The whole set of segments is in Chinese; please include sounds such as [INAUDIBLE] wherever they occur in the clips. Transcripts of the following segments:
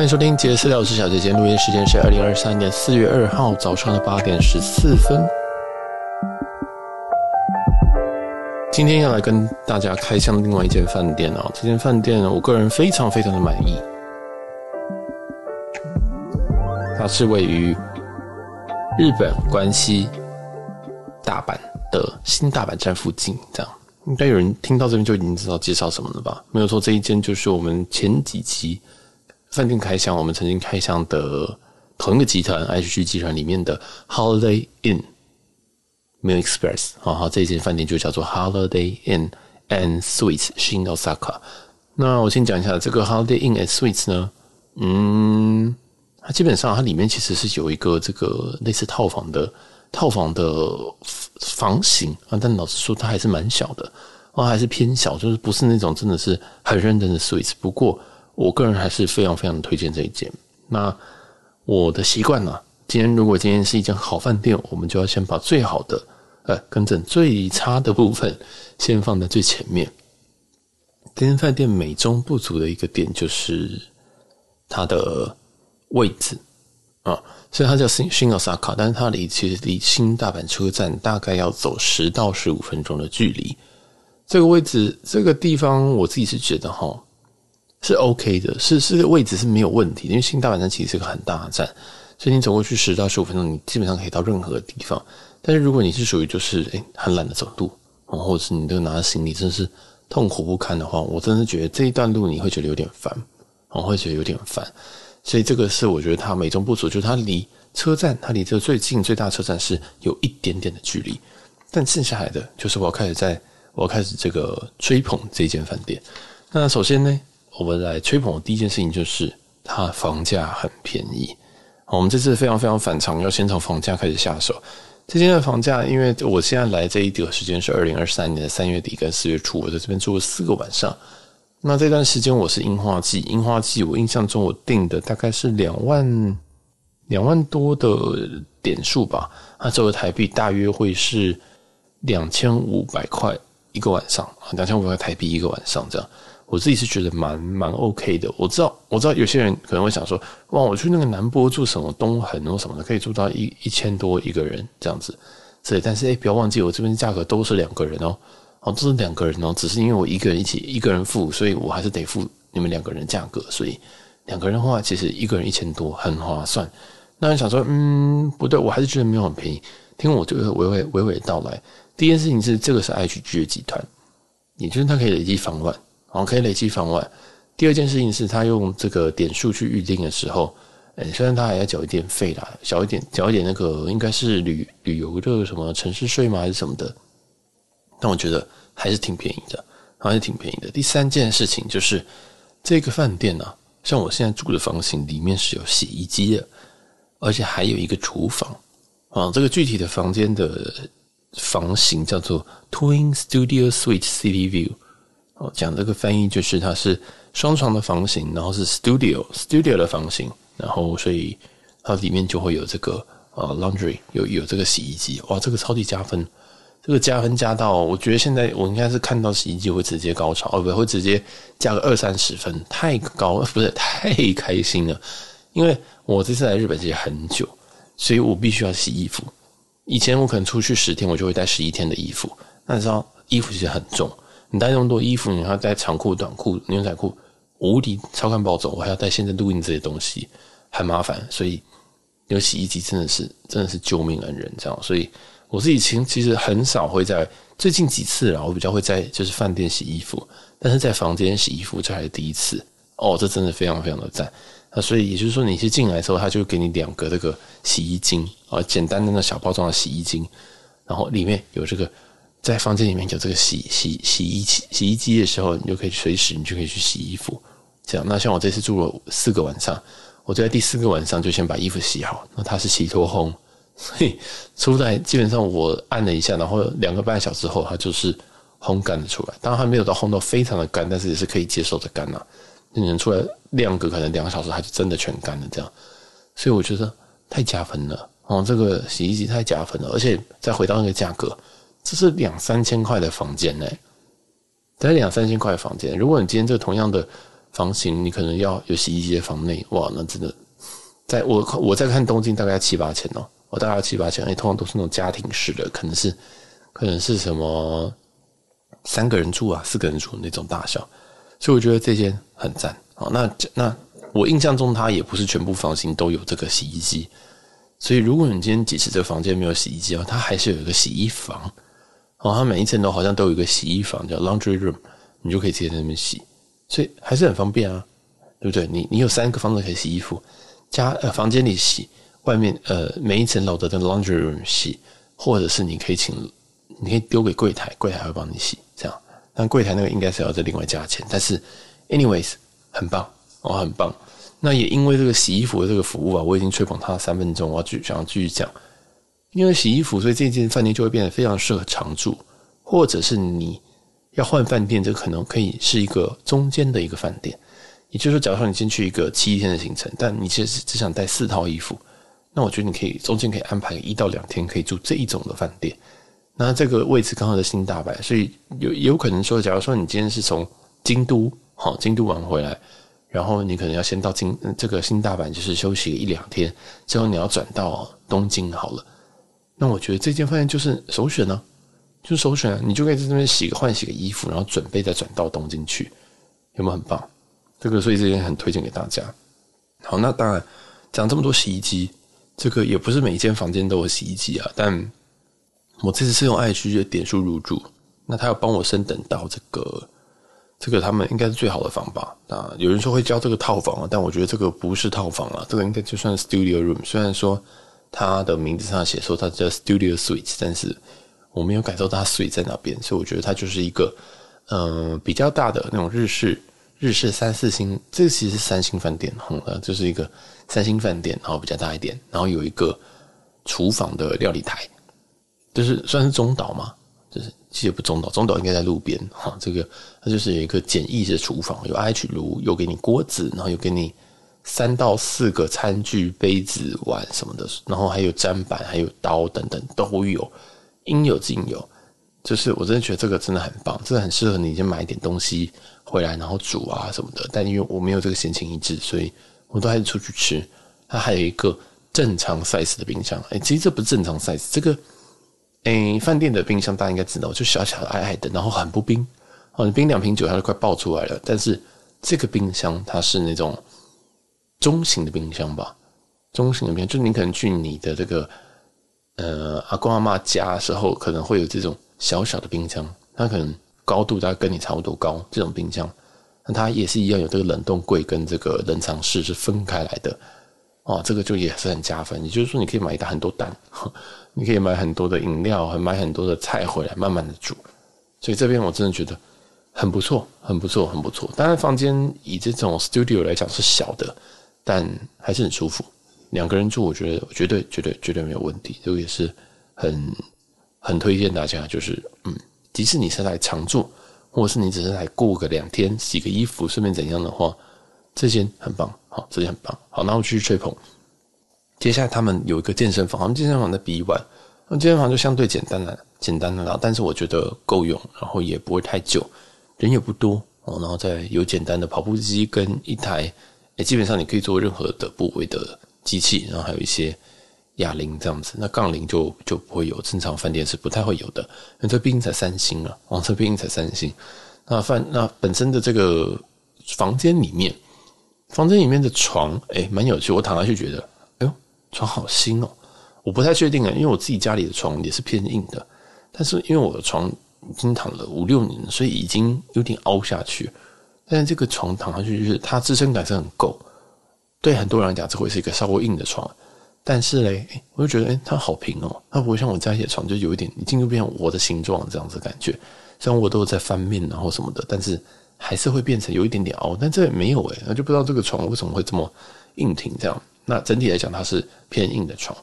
欢迎收听杰私聊，我是小姐姐录音时间是二零二三年四月二号早上的八点十四分。今天要来跟大家开箱另外一间饭店哦，这间饭店我个人非常非常的满意。它是位于日本关西大阪的新大阪站附近，这样应该有人听到这边就已经知道介绍什么了吧？没有错，这一间就是我们前几期饭店开箱，我们曾经开箱的同一个集团 H G 集团里面的 Holiday Inn Meal Express，好好，这间饭店就叫做 Holiday Inn and Suites Shin Osaka。那我先讲一下这个 Holiday Inn and Suites 呢，嗯。它基本上，它里面其实是有一个这个类似套房的套房的房型啊，但老实说，它还是蛮小的啊，还是偏小，就是不是那种真的是很认真的 suites。不过，我个人还是非常非常推荐这一间。那我的习惯呢，今天如果今天是一间好饭店，我们就要先把最好的呃，跟着最差的部分先放在最前面。今天饭店美中不足的一个点就是它的。位置啊，所以它叫新新奥萨卡，但是它离其实离新大阪车站大概要走十到十五分钟的距离。这个位置，这个地方，我自己是觉得哈是 OK 的，是是位置是没有问题，因为新大阪站其实是个很大的站，所以你走过去十到十五分钟，你基本上可以到任何地方。但是如果你是属于就是诶很懒得走路，或者是你都拿着行李真是痛苦不堪的话，我真的觉得这一段路你会觉得有点烦，我会觉得有点烦。所以这个是我觉得它美中不足，就是它离车站，它离这个最近最大车站是有一点点的距离，但剩下来的就是我要开始在，我要开始这个吹捧这间饭店。那首先呢，我们来吹捧的第一件事情就是它房价很便宜。我们这次非常非常反常，要先从房价开始下手。这间的房价，因为我现在来这一个时间是二零二三年的三月底跟四月初，我在这边住了四个晚上。那这段时间我是樱花季，樱花季我印象中我订的大概是两万两万多的点数吧，那折合台币大约会是两千五百块一个晚上，两千五百块台币一个晚上这样，我自己是觉得蛮蛮 OK 的。我知道我知道有些人可能会想说，哇，我去那个南波住什么东横或什么的，可以住到一一千多一个人这样子，对，但是诶、欸，不要忘记我这边价格都是两个人哦。哦，这是两个人哦，只是因为我一个人一起一个人付，所以我还是得付你们两个人价格，所以两个人的话，其实一个人一千多，很划算。那你想说，嗯，不对，我还是觉得没有很便宜。听我这个娓娓娓娓道来，第一件事情是这个是 H G 的集团，也就是它可以累积房晚，哦，可以累积房晚。第二件事情是他用这个点数去预定的时候，诶，虽然他还要缴一点费啦，缴一点缴一点那个应该是旅旅游的什么城市税吗还是什么的。但我觉得还是挺便宜的，还是挺便宜的。第三件事情就是这个饭店呢、啊，像我现在住的房型里面是有洗衣机的，而且还有一个厨房啊。这个具体的房间的房型叫做 Twin Studio Suite City View。哦，讲这个翻译就是它是双床的房型，然后是 Studio Studio 的房型，然后所以它里面就会有这个呃 Laundry，有有这个洗衣机。哇，这个超级加分。这个加分加到，我觉得现在我应该是看到洗衣机会直接高潮，哦不，会直接加个二三十分，太高，不是太开心了。因为我这次来日本其实很久，所以我必须要洗衣服。以前我可能出去十天，我就会带十一天的衣服。那你知道衣服其实很重，你带那么多衣服，你还要带长裤、短裤、牛仔裤，无敌超看暴走。我还要带现在录音这些东西，很麻烦。所以有洗衣机真的是真的是救命恩人，这样，所以。我自己其实其实很少会在最近几次啦，我比较会在就是饭店洗衣服，但是在房间洗衣服这还是第一次哦，这真的非常非常的赞。那所以也就是说，你是进来的时候，他就给你两个这个洗衣精啊，简单的那小包装的洗衣精，然后里面有这个在房间里面有这个洗洗洗衣机洗衣机的时候，你就可以随时你就可以去洗衣服。这样，那像我这次住了四个晚上，我就在第四个晚上就先把衣服洗好，那它是洗脱烘。所以出来基本上我按了一下，然后两个半小时后它就是烘干的出来。当然还没有到烘到非常的干，但是也是可以接受的干了。你能出来晾个可能两个小时，它就真的全干了这样。所以我觉得太加分了哦，这个洗衣机太加分了。而且再回到那个价格，这是两三千块的房间呢，在两三千块的房间。如果你今天这个同样的房型，你可能要有洗衣机的房内，哇，那真的，在我我在看东京大概七八千哦，我大概七八千，哎，通常都是那种家庭式的，可能是可能是什么三个人住啊，四个人住那种大小，所以我觉得这间很赞。好，那那我印象中它也不是全部房型都有这个洗衣机，所以如果你今天即使这个房间没有洗衣机哦，它还是有一个洗衣房。哦，它每一层楼好像都有一个洗衣房，叫 laundry room，你就可以直接在那边洗，所以还是很方便啊，对不对？你你有三个房子可以洗衣服，家呃房间里洗，外面呃每一层楼的 laundry room 洗，或者是你可以请，你可以丢给柜台，柜台会帮你洗，这样。但柜台那个应该是要再另外加钱，但是 anyways 很棒哦，很棒。那也因为这个洗衣服的这个服务啊，我已经吹捧它三分钟，我要继续想要继续讲。因为洗衣服，所以这间饭店就会变得非常适合常住，或者是你要换饭店，这可能可以是一个中间的一个饭店。也就是说，假如说你先去一个七天的行程，但你其实只想带四套衣服，那我觉得你可以中间可以安排一到两天可以住这一种的饭店。那这个位置刚好在新大阪，所以有有可能说，假如说你今天是从京都好京都玩回来，然后你可能要先到京这个新大阪，就是休息一两天，之后你要转到东京好了。那我觉得这间饭店就是首选呢、就是首选！你就可以在这边洗个换洗个衣服，然后准备再转到东京去，有没有很棒？这个所以这间很推荐给大家。好，那当然讲这么多洗衣机，这个也不是每一间房间都有洗衣机啊。但我这次是用爱区的点数入住，那他要帮我升等到这个这个他们应该是最好的房吧？啊，有人说会交这个套房啊，但我觉得这个不是套房啊，这个应该就算 studio room，虽然说。它的名字上写说它叫 Studio Suite，但是我没有感受到它 Suite 在哪边，所以我觉得它就是一个嗯、呃、比较大的那种日式日式三四星，这个其实是三星饭店，嗯，就是一个三星饭店，然后比较大一点，然后有一个厨房的料理台，就是算是中岛嘛，就是其实不中岛，中岛应该在路边哈，这个它就是有一个简易的厨房，有 IH 炉，有给你锅子，然后有给你。三到四个餐具、杯子、碗什么的，然后还有砧板、还有刀等等都有，应有尽有。就是我真的觉得这个真的很棒，真的很适合你先买一点东西回来，然后煮啊什么的。但因为我没有这个闲情逸致，所以我都还是出去吃。它还有一个正常 size 的冰箱，哎，其实这不是正常 size，这个哎饭店的冰箱大家应该知道，就小小的矮矮的，然后很不冰哦，你冰两瓶酒它就快爆出来了。但是这个冰箱它是那种。中型的冰箱吧，中型的冰箱，就你可能去你的这个呃阿公阿嬷家的时候，可能会有这种小小的冰箱，它可能高度大概跟你差不多高，这种冰箱，那它也是一样有这个冷冻柜跟这个冷藏室是分开来的，哦，这个就也是很加分。也就是说，你可以买一大很多单，[LAUGHS] 你可以买很多的饮料，还买很多的菜回来慢慢的煮，所以这边我真的觉得很不错，很不错，很不错。当然，房间以这种 studio 来讲是小的。但还是很舒服，两个人住，我觉得绝对绝对绝对没有问题。这个也是很很推荐大家，就是嗯，即使你是来常住，或者是你只是来过个两天，洗个衣服，顺便怎样的话，这间很棒，好，这间很棒。好，那我继续吹捧。接下来他们有一个健身房，他们健身房的 B one，那健身房就相对简单了，简单的啦，但是我觉得够用，然后也不会太久，人也不多哦，然后再有简单的跑步机跟一台。基本上你可以做任何的部位的机器，然后还有一些哑铃这样子。那杠铃就就不会有，正常饭店是不太会有的。因为这毕竟才三星啊，哦，这毕竟才三星。那饭那本身的这个房间里面，房间里面的床，哎，蛮有趣。我躺下去觉得，哎呦，床好新哦。我不太确定啊，因为我自己家里的床也是偏硬的，但是因为我的床已经躺了五六年，所以已经有点凹下去。但是这个床躺上去，就是它支撑感是很够。对很多人来讲，这会是一个稍微硬的床。但是嘞，我就觉得，它好平哦，它不会像我家里的床，就有一点已经就变成我的形状这样子感觉。虽然我都有在翻面然后什么的，但是还是会变成有一点点凹。但这也没有诶，那就不知道这个床为什么会这么硬挺这样。那整体来讲，它是偏硬的床。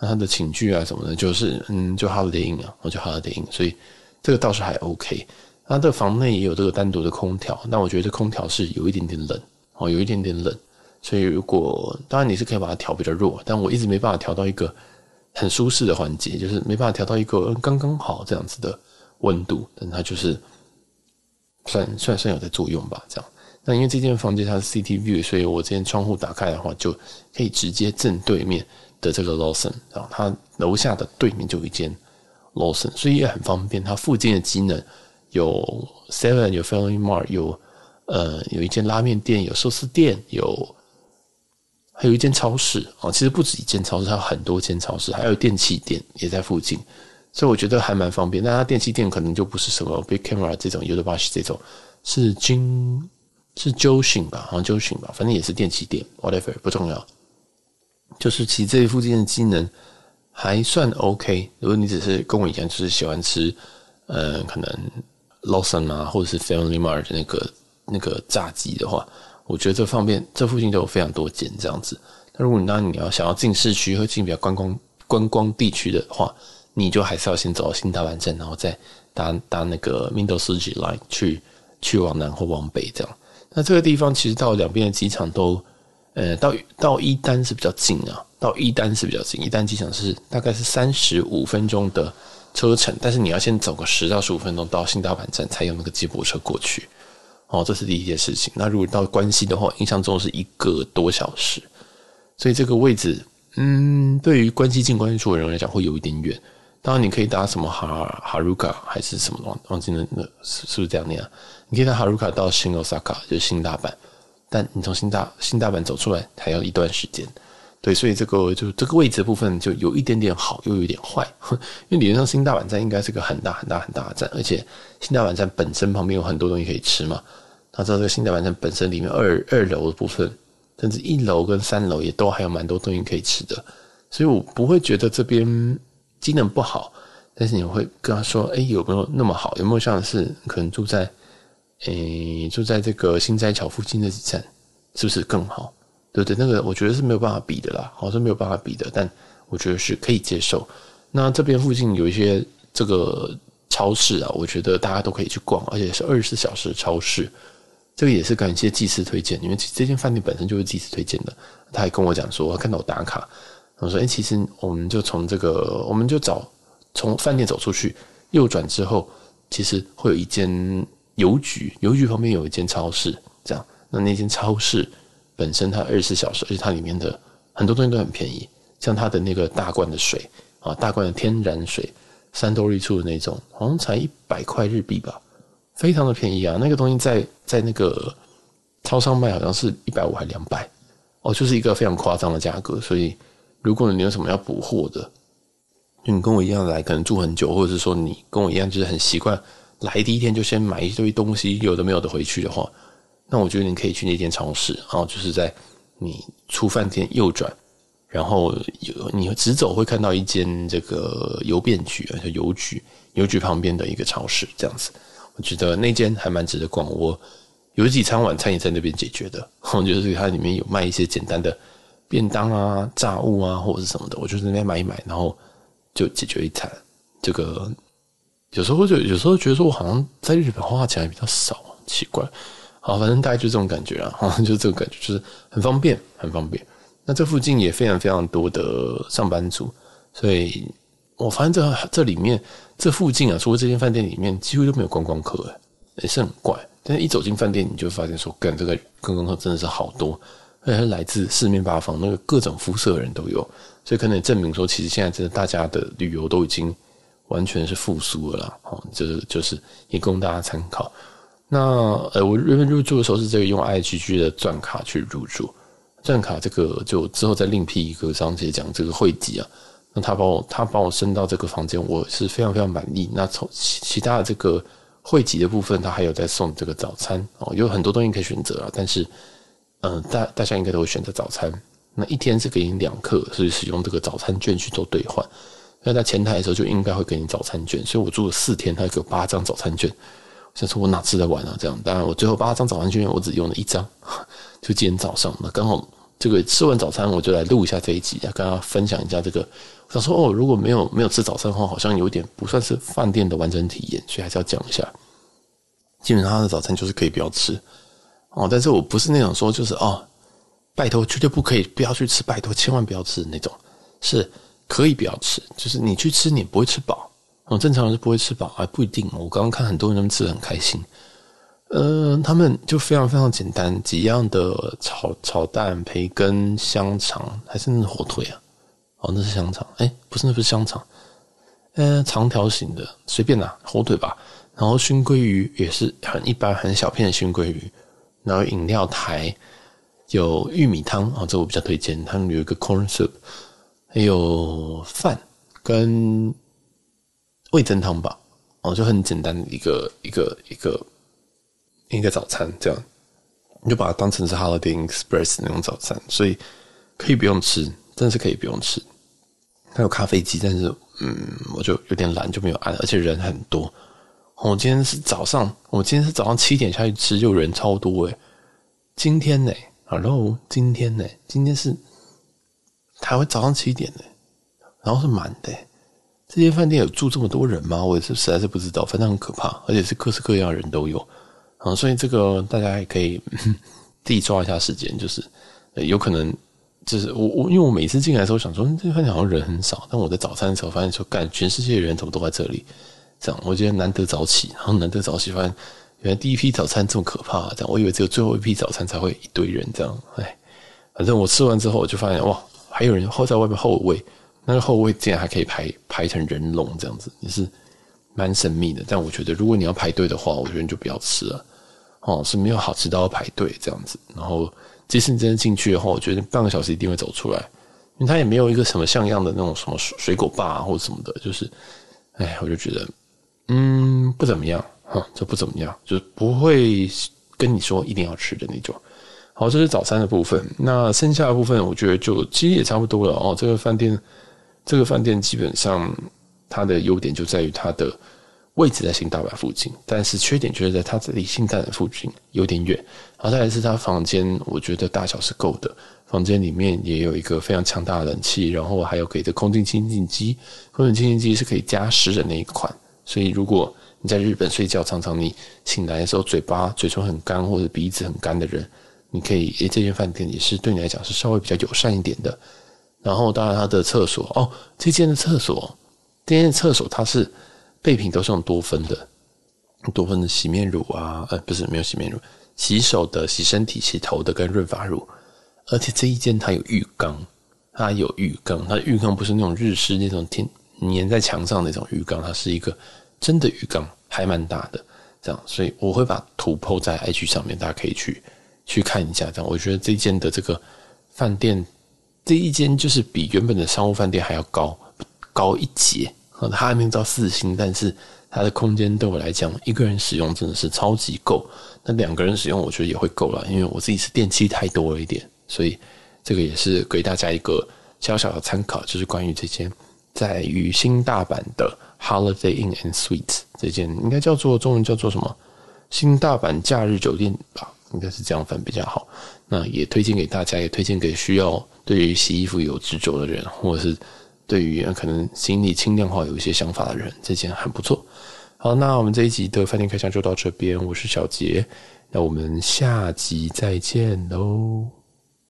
那它的寝具啊什么的，就是嗯，就 Holiday Inn 啊，我就 Holiday Inn，所以这个倒是还 OK。它的房内也有这个单独的空调，但我觉得这空调是有一点点冷哦，有一点点冷，所以如果当然你是可以把它调比较弱，但我一直没办法调到一个很舒适的环节，就是没办法调到一个刚刚好这样子的温度，但它就是算算算有在作用吧，这样。那因为这间房间它是 CT view，所以我这间窗户打开的话，就可以直接正对面的这个 Lawson，然后它楼下的对面就有一间 Lawson，所以也很方便。它附近的机能有 Seven，有 Family Mart，有呃有一间拉面店，有寿司店，有还有一间超市哦。其实不止一间超市，它有很多间超市，还有电器店也在附近，所以我觉得还蛮方便。但它电器店可能就不是什么 Big Camera 这种，Yodobashi 这种，是金。是 Joshin 吧，好像 Joshin 吧，反正也是电器店，whatever 不重要。就是其实这附近的机能还算 OK。如果你只是跟我一样，就是喜欢吃，呃，可能 Lawson 啊，或者是 Family Mart 那个那个炸鸡的话，我觉得这方面这附近都有非常多间这样子。那如果你当你要想要进市区或进比较观光观光地区的话，你就还是要先走到新大阪站，然后再搭搭那个 Midōsuji Line 去去往南或往北这样。那这个地方其实到两边的机场都，呃，到到伊丹是比较近啊，到伊丹是比较近。伊丹机场是大概是三十五分钟的车程，但是你要先走个十到十五分钟到新大阪站才有那个接驳车过去。哦，这是第一件事情。那如果到关西的话，印象中是一个多小时，所以这个位置，嗯，对于关西进关西出的人来讲会有一点远。当然你可以搭什么哈哈鲁卡还是什么忘忘记了，那是是不是这样念啊？你可以搭哈鲁卡到新 Osaka，就是新大阪，但你从新大新大阪走出来还要一段时间，对，所以这个就这个位置部分就有一点点好，又有一点坏，[LAUGHS] 因为理论上新大阪站应该是个很大很大很大的站，而且新大阪站本身旁边有很多东西可以吃嘛。他知道这个新大阪站本身里面二二楼的部分，甚至一楼跟三楼也都还有蛮多东西可以吃的，所以我不会觉得这边机能不好，但是你会跟他说，哎，有没有那么好？有没有像是可能住在。诶，就在这个新斋桥附近的几站，是不是更好？对不对？那个我觉得是没有办法比的啦，好像是没有办法比的，但我觉得是可以接受。那这边附近有一些这个超市啊，我觉得大家都可以去逛，而且是二十四小时的超市。这个也是感谢祭司推荐，因为这间饭店本身就是祭司推荐的。他还跟我讲说，他看到我打卡，我说：“哎，其实我们就从这个，我们就找从饭店走出去，右转之后，其实会有一间。”邮局，邮局旁边有一间超市，这样。那那间超市本身它二十四小时，而且它里面的很多东西都很便宜，像它的那个大罐的水啊，大罐的天然水，三多利处的那种，好像才一百块日币吧，非常的便宜啊。那个东西在在那个超商卖好像是一百五还两百，哦，就是一个非常夸张的价格。所以如果你有什么要补货的，你跟我一样来，可能住很久，或者是说你跟我一样就是很习惯。来第一天就先买一堆东西，有的没有的回去的话，那我觉得你可以去那间超市，然后就是在你出饭店右转，然后有你直走会看到一间这个邮便局，而且邮局邮局旁边的一个超市这样子，我觉得那间还蛮值得逛。我有几餐晚餐也在那边解决的，[LAUGHS] 就是它里面有卖一些简单的便当啊、炸物啊或者是什么的，我就在那边买一买，然后就解决一餐这个。有时候就有时候觉得说，我好像在日本花钱还比较少，奇怪。好，反正大概就这种感觉啊，好 [LAUGHS] 像就这个感觉，就是很方便，很方便。那这附近也非常非常多的上班族，所以我发现这这里面这附近啊，除了这间饭店里面，几乎都没有观光客，诶，也是很怪。但是一走进饭店，你就发现说，干这个观光客真的是好多，而且来自四面八方，那个各种肤色的人都有，所以可能也证明说，其实现在真的大家的旅游都已经。完全是复苏了啦，哦，就是就是也供大家参考。那呃，我原本入住的时候是这个用 IHG 的钻卡去入住，钻卡这个就之后再另辟一个章节讲这个汇集啊。那他把我他把我升到这个房间，我是非常非常满意。那从其其他的这个汇集的部分，他还有在送这个早餐哦，有很多东西可以选择啊。但是，嗯、大大家应该都会选择早餐。那一天是给你两克，所以使用这个早餐券去做兑换。那在前台的时候就应该会给你早餐券，所以我住了四天，他给我八张早餐券。想说我哪吃得完啊？这样，当然我最后八张早餐券我只用了一张，[LAUGHS] 就今天早上，那刚好这个吃完早餐我就来录一下这一集，跟大家分享一下这个。我想说哦，如果没有没有吃早餐的话，好像有点不算是饭店的完整体验，所以还是要讲一下。基本上他的早餐就是可以不要吃哦，但是我不是那种说就是哦，拜托绝对不可以不要去吃，拜托千万不要吃那种，是。可以不要吃，就是你去吃，你不会吃饱。正常人是不会吃饱，还不一定。我刚刚看很多人他们吃得很开心，呃，他们就非常非常简单，几样的炒炒蛋、培根、香肠，还是那是火腿啊？哦，那是香肠。哎，不是，那不是香肠。嗯，长条形的，随便拿火腿吧。然后熏鲑鱼也是很一般，很小片的熏鲑鱼。然后饮料台有玉米汤啊，这我比较推荐。他们有一个 corn soup，还有饭跟味增汤吧。哦，就很简单的一个一个一个。一个早餐这样，你就把它当成是 Holiday Express 那种早餐，所以可以不用吃，真的是可以不用吃。它有咖啡机，但是嗯，我就有点懒，就没有按，而且人很多。我今天是早上，我今天是早上七点下去吃，就人超多诶。今天呢？Hello，今天呢？今天是台湾早上七点呢，然后是满的。这间饭店有住这么多人吗？我也是实在是不知道，反正很可怕，而且是各式各样的人都有。啊，所以这个大家也可以 [LAUGHS] 自己抓一下时间，就是有可能就是我我因为我每次进来的时候想说，这饭店好像人很少，但我在早餐的时候发现说，干，全世界的人怎么都在这里？这样我觉得难得早起，然后难得早起，发现原来第一批早餐这么可怕，这样我以为只有最后一批早餐才会一堆人这样，哎，反正我吃完之后我就发现哇，还有人后在外面候位，那个后位竟然还可以排排成人龙这样子，也是。蛮神秘的，但我觉得如果你要排队的话，我觉得你就不要吃了，哦，是没有好吃到要排队这样子。然后，即使你真的进去的话，我觉得半个小时一定会走出来，因为它也没有一个什么像样的那种什么水果吧或者什么的，就是，哎，我就觉得，嗯，不怎么样，哈，这不怎么样，就是不会跟你说一定要吃的那种。好，这是早餐的部分，那剩下的部分我觉得就其实也差不多了哦。这个饭店，这个饭店基本上。它的优点就在于它的位置在新大阪附近，但是缺点就是在它这里新大阪附近有点远。然后再来是它房间，我觉得大小是够的，房间里面也有一个非常强大的冷气，然后还有给的空气清净机，空气清净机是可以加湿的那一款。所以如果你在日本睡觉，常常你醒来的时候嘴巴嘴唇很干或者鼻子很干的人，你可以诶，这间饭店也是对你来讲是稍微比较友善一点的。然后当然它的厕所哦，这间的厕所。这间的厕所它是备品都是用多芬的，多芬的洗面乳啊，呃，不是没有洗面乳，洗手的、洗身体、洗头的跟润发乳，而且这一间它有浴缸，它有浴缸，它浴缸不是那种日式那种天粘在墙上那种浴缸，它是一个真的浴缸，还蛮大的，这样，所以我会把图 po 在 IG 上面，大家可以去去看一下。这样，我觉得这间的这个饭店，这一间就是比原本的商务饭店还要高。高一截，它还没有到四星，但是它的空间对我来讲，一个人使用真的是超级够。那两个人使用，我觉得也会够了，因为我自己是电器太多了一点，所以这个也是给大家一个小小的参考，就是关于这间在于新大阪的 Holiday Inn and Suites 这间，应该叫做中文叫做什么？新大阪假日酒店吧，应该是这样分比较好。那也推荐给大家，也推荐给需要对于洗衣服有执着的人，或者是。对于可能心理轻量化有一些想法的人，这件很不错。好，那我们这一集的饭店开箱就到这边，我是小杰，那我们下集再见喽。